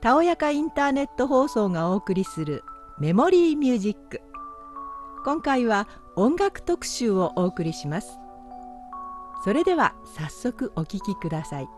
たおやかインターネット放送がお送りするメモリーミュージック。今回は音楽特集をお送りします。それでは早速お聴きください。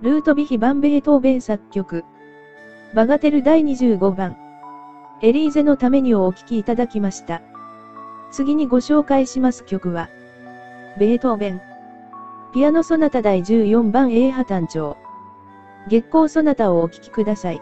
ルートビヒバンベートーベン作曲。バガテル第25番。エリーゼのためにをお聴きいただきました。次にご紹介します曲は、ベートーベン。ピアノソナタ第14番 A 波単調。月光ソナタをお聴きください。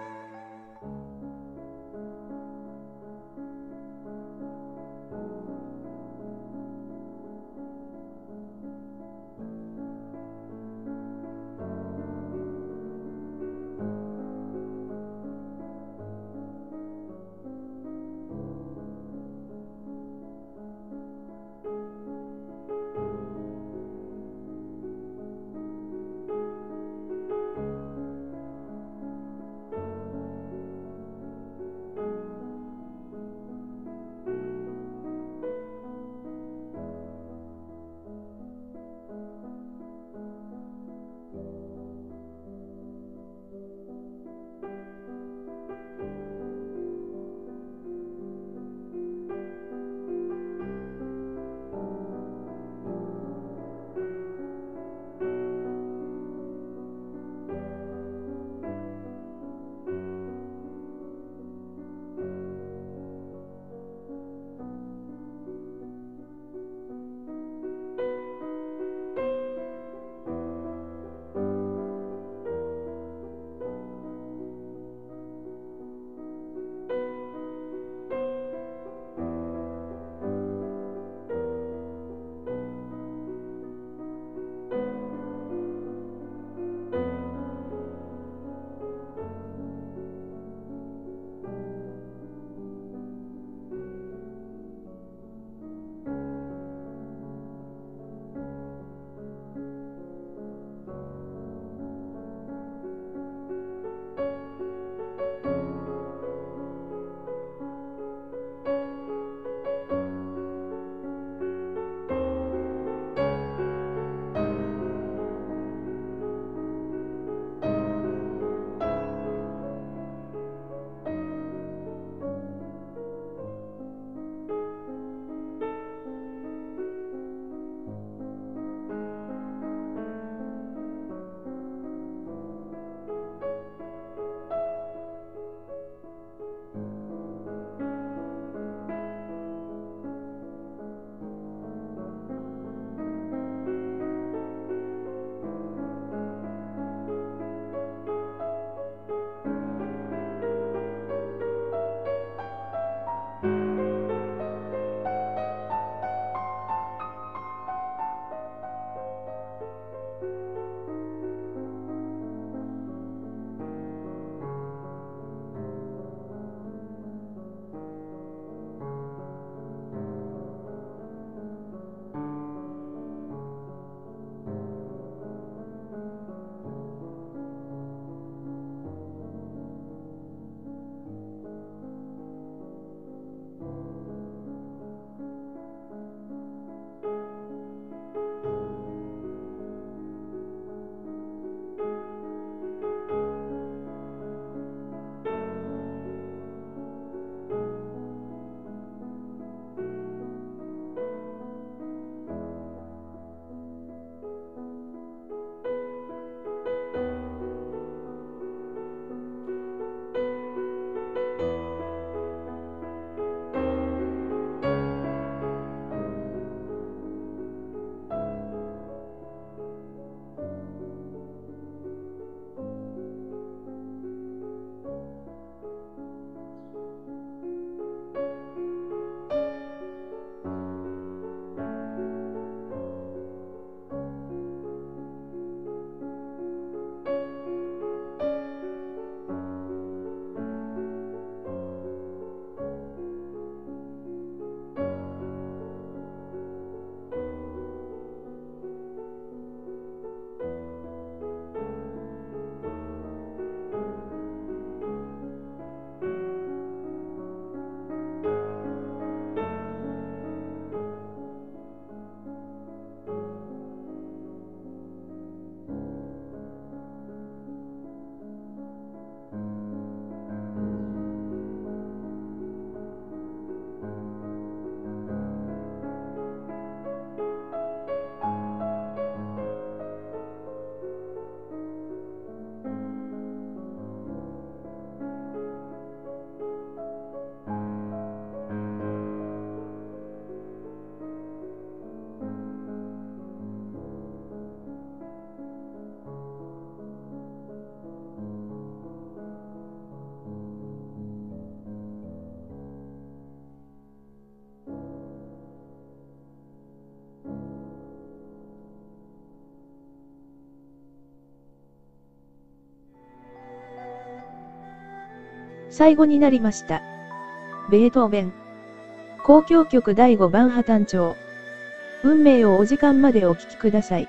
最後になりました。ベートーベン。交響曲第5番破綻調。運命をお時間までお聴きください。